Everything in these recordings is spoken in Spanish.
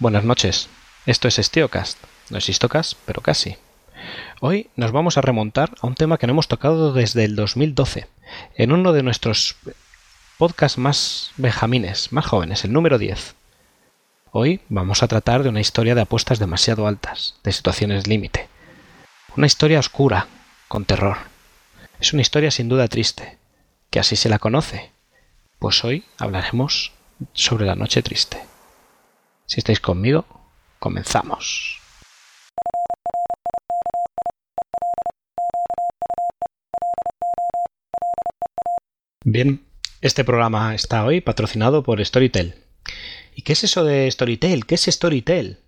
Buenas noches. Esto es Estiocast. No es Histocast, pero casi. Hoy nos vamos a remontar a un tema que no hemos tocado desde el 2012, en uno de nuestros podcasts más benjamines, más jóvenes, el número 10. Hoy vamos a tratar de una historia de apuestas demasiado altas, de situaciones límite. Una historia oscura, con terror. Es una historia sin duda triste, que así se la conoce. Pues hoy hablaremos sobre la noche triste. Si estáis conmigo, comenzamos. Bien, este programa está hoy patrocinado por Storytel. ¿Y qué es eso de Storytel? ¿Qué es Storytel?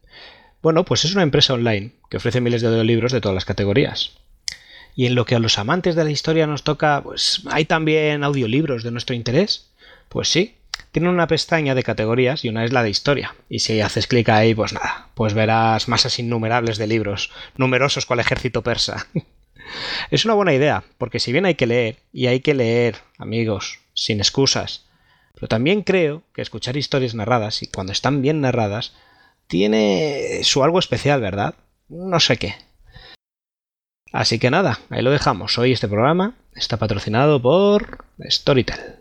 Bueno, pues es una empresa online que ofrece miles de audiolibros de todas las categorías. Y en lo que a los amantes de la historia nos toca, pues hay también audiolibros de nuestro interés. Pues sí, tienen una pestaña de categorías y una es la de historia. Y si haces clic ahí, pues nada, pues verás masas innumerables de libros, numerosos cual ejército persa. es una buena idea, porque si bien hay que leer, y hay que leer, amigos, sin excusas, pero también creo que escuchar historias narradas, y cuando están bien narradas, tiene su algo especial, ¿verdad? No sé qué. Así que nada, ahí lo dejamos. Hoy este programa está patrocinado por Storytel.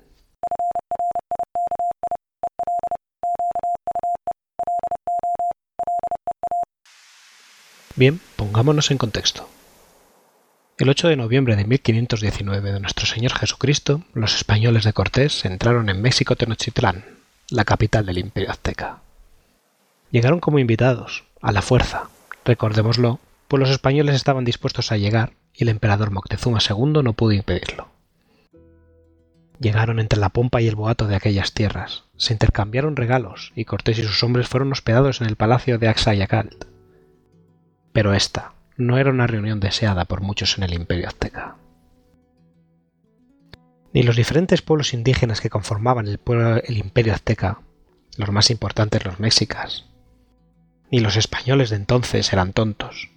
Bien, pongámonos en contexto. El 8 de noviembre de 1519 de nuestro Señor Jesucristo, los españoles de Cortés entraron en México Tenochtitlán, la capital del Imperio Azteca. Llegaron como invitados, a la fuerza, recordémoslo, pues los españoles estaban dispuestos a llegar y el emperador Moctezuma II no pudo impedirlo. Llegaron entre la pompa y el boato de aquellas tierras, se intercambiaron regalos y Cortés y sus hombres fueron hospedados en el palacio de Axayacalt. Pero esta, no era una reunión deseada por muchos en el imperio azteca. Ni los diferentes pueblos indígenas que conformaban el, el imperio azteca, los más importantes los mexicas, ni los españoles de entonces eran tontos.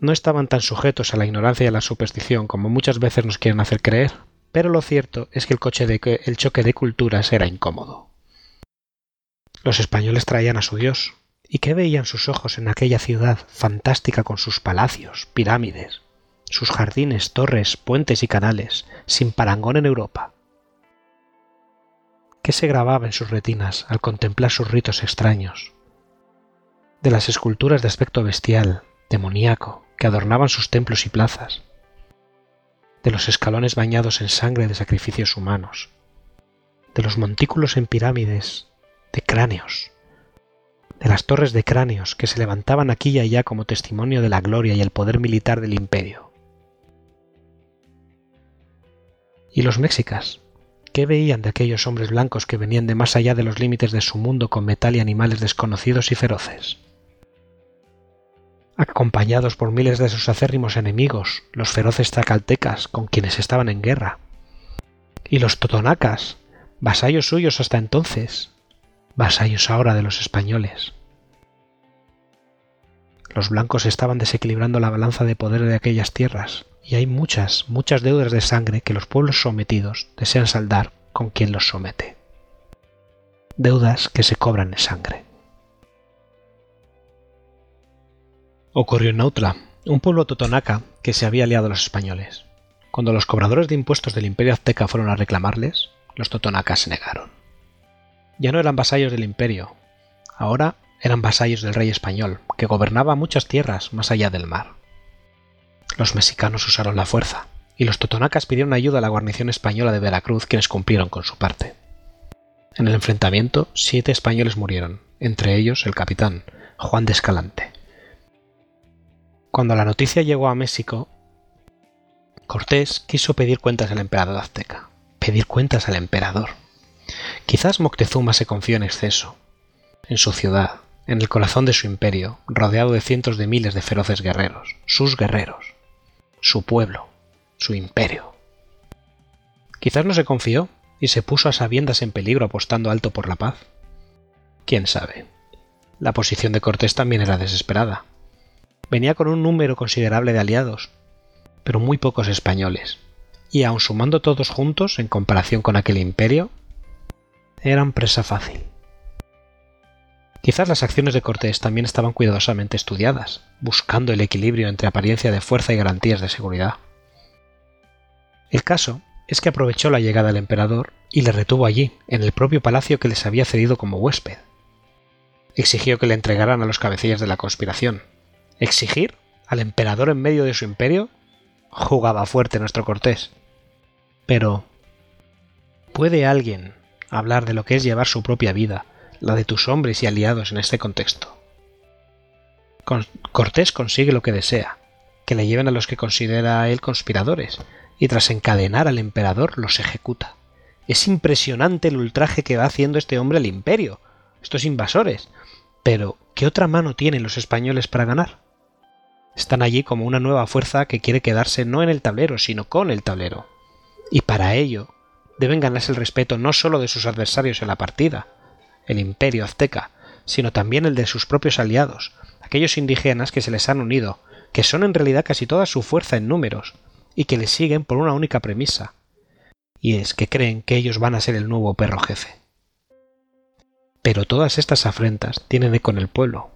No estaban tan sujetos a la ignorancia y a la superstición como muchas veces nos quieren hacer creer, pero lo cierto es que el choque de culturas era incómodo. Los españoles traían a su dios, ¿Y qué veían sus ojos en aquella ciudad fantástica con sus palacios, pirámides, sus jardines, torres, puentes y canales, sin parangón en Europa? ¿Qué se grababa en sus retinas al contemplar sus ritos extraños? De las esculturas de aspecto bestial, demoníaco, que adornaban sus templos y plazas, de los escalones bañados en sangre de sacrificios humanos, de los montículos en pirámides, de cráneos, de las torres de cráneos que se levantaban aquí y allá como testimonio de la gloria y el poder militar del imperio. ¿Y los mexicas? ¿Qué veían de aquellos hombres blancos que venían de más allá de los límites de su mundo con metal y animales desconocidos y feroces? Acompañados por miles de sus acérrimos enemigos, los feroces zacaltecas con quienes estaban en guerra. Y los totonacas, vasallos suyos hasta entonces, vasallos ahora de los españoles. Los blancos estaban desequilibrando la balanza de poder de aquellas tierras, y hay muchas, muchas deudas de sangre que los pueblos sometidos desean saldar con quien los somete. Deudas que se cobran en sangre. Ocurrió en Nautla, un pueblo totonaca que se había aliado a los españoles. Cuando los cobradores de impuestos del imperio azteca fueron a reclamarles, los totonacas se negaron ya no eran vasallos del imperio, ahora eran vasallos del rey español, que gobernaba muchas tierras más allá del mar. Los mexicanos usaron la fuerza, y los totonacas pidieron ayuda a la guarnición española de Veracruz, quienes cumplieron con su parte. En el enfrentamiento, siete españoles murieron, entre ellos el capitán, Juan de Escalante. Cuando la noticia llegó a México, Cortés quiso pedir cuentas al emperador azteca. Pedir cuentas al emperador. Quizás Moctezuma se confió en exceso. En su ciudad, en el corazón de su imperio, rodeado de cientos de miles de feroces guerreros, sus guerreros, su pueblo, su imperio. Quizás no se confió y se puso a sabiendas en peligro apostando alto por la paz. ¿Quién sabe? La posición de Cortés también era desesperada. Venía con un número considerable de aliados, pero muy pocos españoles, y aun sumando todos juntos en comparación con aquel imperio, eran presa fácil. Quizás las acciones de Cortés también estaban cuidadosamente estudiadas, buscando el equilibrio entre apariencia de fuerza y garantías de seguridad. El caso es que aprovechó la llegada del emperador y le retuvo allí, en el propio palacio que les había cedido como huésped. Exigió que le entregaran a los cabecillas de la conspiración. ¿Exigir? ¿Al emperador en medio de su imperio? Jugaba fuerte nuestro Cortés. Pero, ¿puede alguien hablar de lo que es llevar su propia vida, la de tus hombres y aliados en este contexto? Cortés consigue lo que desea, que le lleven a los que considera él conspiradores, y tras encadenar al emperador los ejecuta. Es impresionante el ultraje que va haciendo este hombre al imperio, estos invasores. Pero, ¿qué otra mano tienen los españoles para ganar? Están allí como una nueva fuerza que quiere quedarse no en el tablero, sino con el tablero. Y para ello deben ganarse el respeto no solo de sus adversarios en la partida, el imperio azteca, sino también el de sus propios aliados, aquellos indígenas que se les han unido, que son en realidad casi toda su fuerza en números, y que le siguen por una única premisa, y es que creen que ellos van a ser el nuevo perro jefe. Pero todas estas afrentas tienen eco en el pueblo,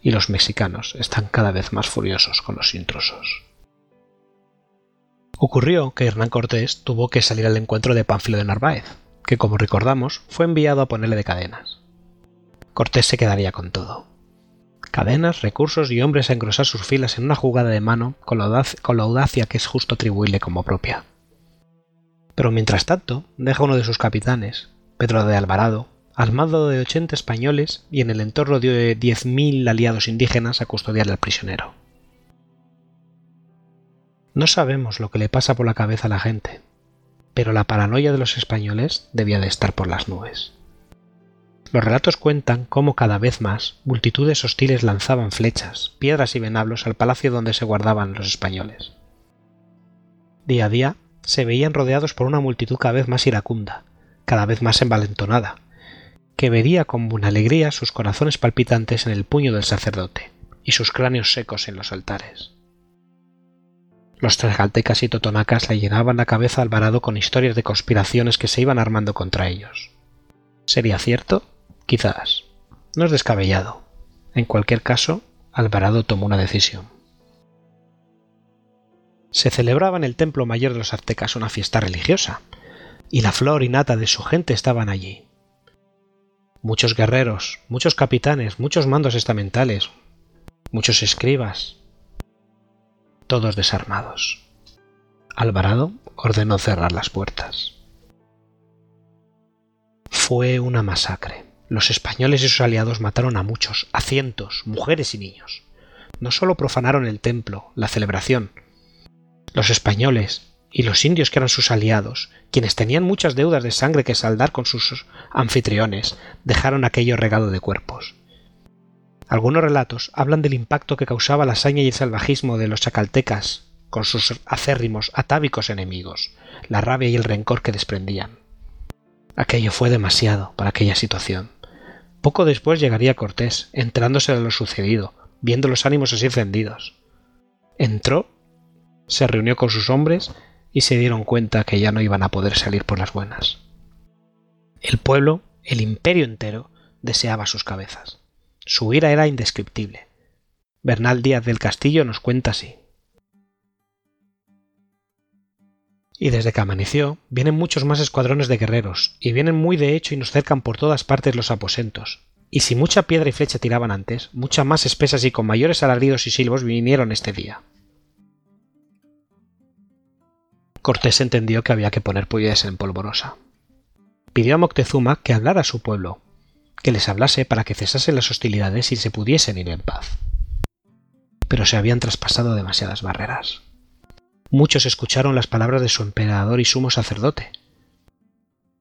y los mexicanos están cada vez más furiosos con los intrusos. Ocurrió que Hernán Cortés tuvo que salir al encuentro de Pánfilo de Narváez, que como recordamos fue enviado a ponerle de cadenas. Cortés se quedaría con todo cadenas, recursos y hombres a engrosar sus filas en una jugada de mano con la, audacia, que es justo atribuirle como propia. Pero mientras tanto, deja uno de sus capitanes, Pedro de Alvarado, al mando de 80 españoles y en el entorno de 10.000 aliados indígenas a custodiar al prisionero. No sabemos lo que le pasa por la cabeza a la gente, pero la paranoia de los españoles debía de estar por las nubes. Los relatos cuentan cómo cada vez más multitudes hostiles lanzaban flechas, piedras y venablos al palacio donde se guardaban los españoles. Día a día se veían rodeados por una multitud cada vez más iracunda, cada vez más envalentonada, que veía con buena alegría sus corazones palpitantes en el puño del sacerdote y sus cráneos secos en los altares. Los tlaxcaltecas y totonacas le llenaban la cabeza a Alvarado con historias de conspiraciones que se iban armando contra ellos. ¿Sería cierto? Quizás. No es descabellado. En cualquier caso, Alvarado tomó una decisión. Se celebraba en el templo mayor de los aztecas una fiesta religiosa, y la flor y nata de su gente estaban allí. Muchos guerreros, muchos capitanes, muchos mandos estamentales, muchos escribas, todos desarmados. Alvarado ordenó cerrar las puertas. Fue una masacre. Los españoles y sus aliados mataron a muchos, a cientos, mujeres y niños. No solo profanaron el templo, la celebración. Los españoles y los indios que eran sus aliados, quienes tenían muchas deudas de sangre que saldar con sus anfitriones, dejaron aquello regado de cuerpos. Algunos relatos hablan del impacto que causaba la hazaña y el salvajismo de los chacaltecas con sus acérrimos, atávicos enemigos, la rabia y el rencor que desprendían. Aquello fue demasiado para aquella situación. Poco después llegaría Cortés, enterándose de lo sucedido, viendo los ánimos así encendidos. Entró, se reunió con sus hombres y se dieron cuenta que ya no iban a poder salir por las buenas. El pueblo, el imperio entero, deseaba sus cabezas. Su ira era indescriptible. Bernal Díaz del Castillo nos cuenta así. Y desde que amaneció, vienen muchos más escuadrones de guerreros, y vienen muy de hecho y nos cercan por todas partes los aposentos. Y si mucha piedra y flecha tiraban antes, muchas más espesas y con mayores alaridos y silbos vinieron este día. Cortés entendió que había que poner pollas en polvorosa. Pidió a Moctezuma que hablara a su pueblo, que les hablase para que cesasen las hostilidades y se pudiesen ir en paz. Pero se habían traspasado demasiadas barreras. Muchos escucharon las palabras de su emperador y sumo sacerdote,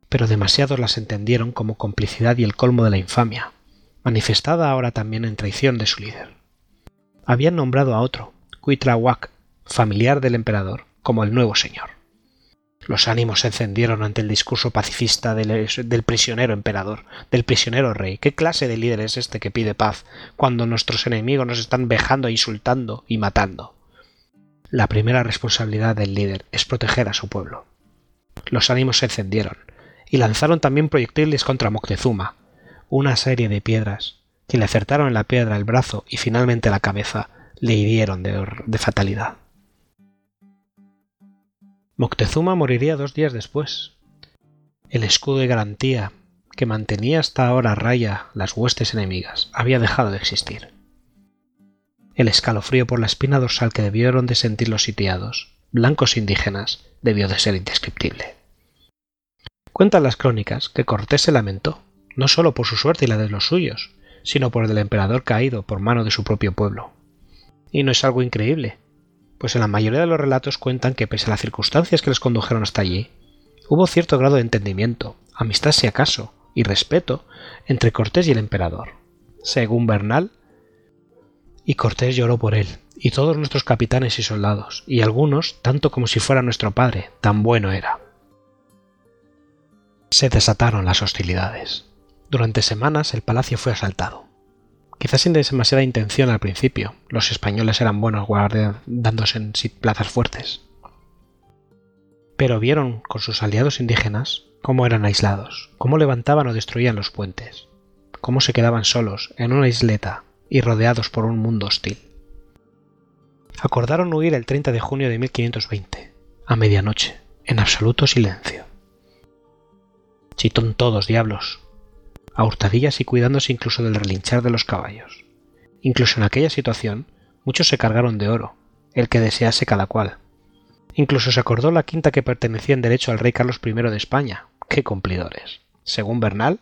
pero demasiados las entendieron como complicidad y el colmo de la infamia, manifestada ahora también en traición de su líder. Habían nombrado a otro, Cuitlahuac, familiar del emperador, como el nuevo señor. Los ánimos se encendieron ante el discurso pacifista del, prisionero emperador, del prisionero rey. ¿Qué clase de líder es este que pide paz cuando nuestros enemigos nos están vejando, insultando y matando? La primera responsabilidad del líder es proteger a su pueblo. Los ánimos se encendieron y lanzaron también proyectiles contra Moctezuma, una serie de piedras que le acertaron en la piedra el brazo y finalmente la cabeza le hirieron de fatalidad. Moctezuma moriría dos días después. El escudo de garantía que mantenía hasta ahora a raya las huestes enemigas había dejado de existir. El escalofrío por la espina dorsal que debieron de sentir los sitiados, blancos indígenas, debió de ser indescriptible. Cuentan las crónicas que Cortés se lamentó, no solo por su suerte y la de los suyos, sino por el del emperador caído por mano de su propio pueblo. Y no es algo increíble, pues en la mayoría de los relatos cuentan que pese a las circunstancias que les condujeron hasta allí, hubo cierto grado de entendimiento, amistad si acaso, y respeto entre Cortés y el emperador. Según Bernal, y Cortés lloró por él, y todos nuestros capitanes y soldados, y algunos tanto como si fuera nuestro padre, tan bueno era. Se desataron las hostilidades. Durante semanas el palacio fue asaltado. Quizás sin demasiada intención al principio, los españoles eran buenos dándose en plazas fuertes. Pero vieron con sus aliados indígenas cómo eran aislados, cómo levantaban o destruían los puentes, cómo se quedaban solos en una isleta y rodeados por un mundo hostil. Acordaron huir el 30 de junio de 1520, a medianoche, en absoluto silencio. Chitón todos, diablos, a hurtadillas y cuidándose incluso del relinchar de los caballos. Incluso en aquella situación, muchos se cargaron de oro, el que desease cada cual. Incluso se acordó la quinta que pertenecía en derecho al rey Carlos I de España, ¡Qué cumplidores! Según Bernal,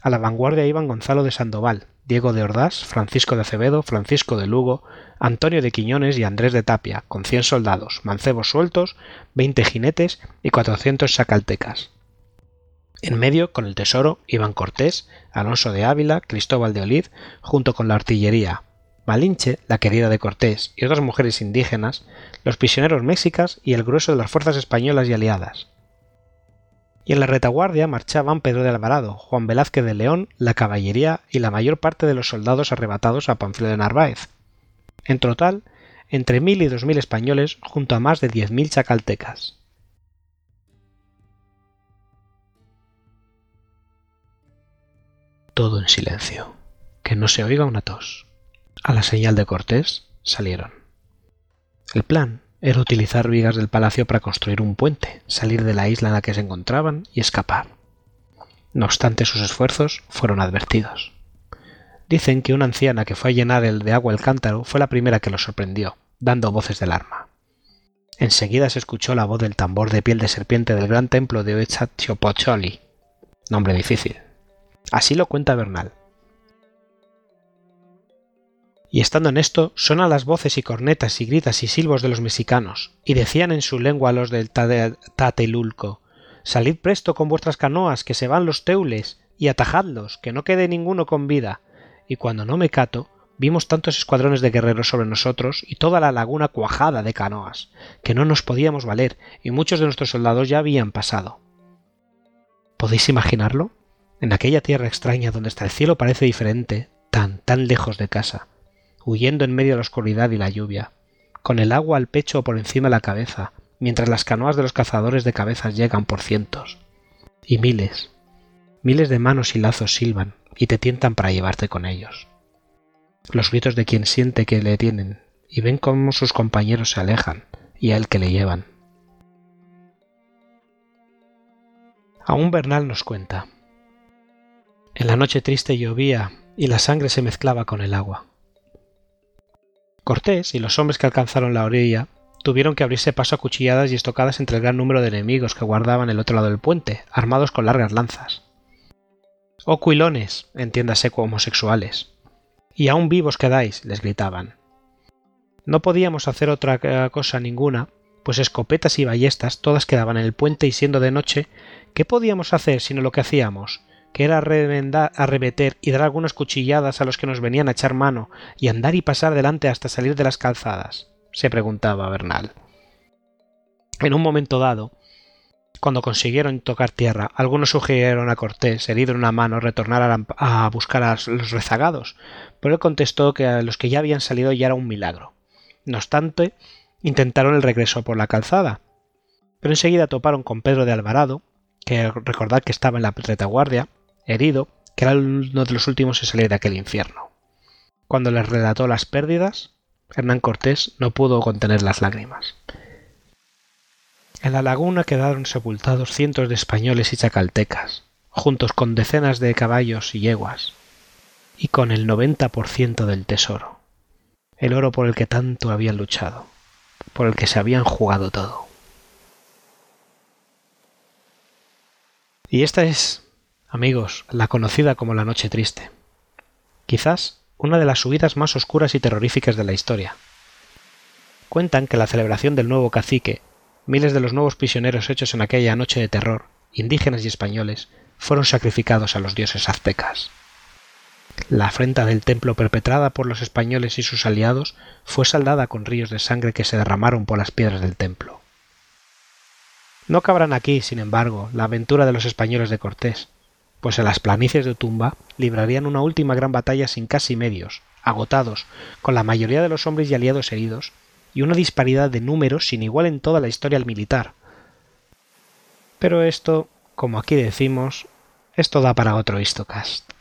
a la vanguardia iban Gonzalo de Sandoval, Diego de Ordaz, Francisco de Acevedo, Francisco de Lugo, Antonio de Quiñones y Andrés de Tapia, con cien soldados, mancebos sueltos, veinte jinetes y cuatrocientos sacaltecas. En medio, con el tesoro, iban Cortés, Alonso de Ávila, Cristóbal de Olid, junto con la artillería, Malinche, la querida de Cortés, y otras mujeres indígenas, los prisioneros mexicas y el grueso de las fuerzas españolas y aliadas y en la retaguardia marchaban Pedro de Alvarado, Juan Velázquez de León, la caballería y la mayor parte de los soldados arrebatados a Panfilo de Narváez. En total, entre mil y dos mil españoles junto a más de diez mil chacaltecas. Todo en silencio, que no se oiga una tos. A la señal de Cortés salieron. El plan era utilizar vigas del palacio para construir un puente, salir de la isla en la que se encontraban y escapar. No obstante, sus esfuerzos fueron advertidos. Dicen que una anciana que fue a llenar el de agua el cántaro fue la primera que los sorprendió, dando voces de alarma. Enseguida se escuchó la voz del tambor de piel de serpiente del gran templo de Huitzilopochtli, nombre difícil. Así lo cuenta Bernal. Y estando en esto, sonan las voces y cornetas y gritas y silbos de los mexicanos, y decían en su lengua los del Tatelulco, Salid presto con vuestras canoas, que se van los teules, y atajadlos, que no quede ninguno con vida. Y cuando no me cato, vimos tantos escuadrones de guerreros sobre nosotros y toda la laguna cuajada de canoas, que no nos podíamos valer, y muchos de nuestros soldados ya habían pasado. ¿Podéis imaginarlo? En aquella tierra extraña donde hasta el cielo parece diferente, tan, tan lejos de casa, huyendo en medio de la oscuridad y la lluvia, con el agua al pecho o por encima de la cabeza, mientras las canoas de los cazadores de cabezas llegan por cientos. Y miles, miles de manos y lazos silban y te tientan para llevarte con ellos. Los gritos de quien siente que le tienen y ven cómo sus compañeros se alejan y a él que le llevan. Aún Bernal nos cuenta. En la noche triste llovía y la sangre se mezclaba con el agua. Cortés y los hombres que alcanzaron la orilla tuvieron que abrirse paso a cuchilladas y estocadas entre el gran número de enemigos que guardaban el otro lado del puente, armados con largas lanzas. Oh cuilones, entiéndase como homosexuales. Y aún vivos quedáis, les gritaban. No podíamos hacer otra cosa ninguna, pues escopetas y ballestas todas quedaban en el puente y siendo de noche, ¿qué podíamos hacer sino lo que hacíamos? Que era arremeter y dar algunas cuchilladas a los que nos venían a echar mano y andar y pasar delante hasta salir de las calzadas? se preguntaba Bernal. En un momento dado, cuando consiguieron tocar tierra, algunos sugirieron a Cortés, herido en una mano, retornar a, buscar a los rezagados, pero él contestó que a los que ya habían salido ya era un milagro. No obstante, intentaron el regreso por la calzada, pero enseguida toparon con Pedro de Alvarado, que recordad que estaba en la retaguardia, herido, que era uno de los últimos en salir de aquel infierno. Cuando les relató las pérdidas, Hernán Cortés no pudo contener las lágrimas. En la laguna quedaron sepultados cientos de españoles y chacaltecas, juntos con decenas de caballos y yeguas, y con el 90% del tesoro, el oro por el que tanto habían luchado, por el que se habían jugado todo. Y esta es, amigos, la conocida como la Noche Triste. Quizás una de las subidas más oscuras y terroríficas de la historia. Cuentan que la celebración del nuevo cacique, miles de los nuevos prisioneros hechos en aquella noche de terror, indígenas y españoles, fueron sacrificados a los dioses aztecas. La afrenta del templo perpetrada por los españoles y sus aliados fue saldada con ríos de sangre que se derramaron por las piedras del templo. No cabrán aquí, sin embargo, la aventura de los españoles de Cortés, pues en las planicies de Tumba librarían una última gran batalla sin casi medios, agotados, con la mayoría de los hombres y aliados heridos, y una disparidad de números sin igual en toda la historia militar. Pero esto, como aquí decimos, esto da para otro histocast.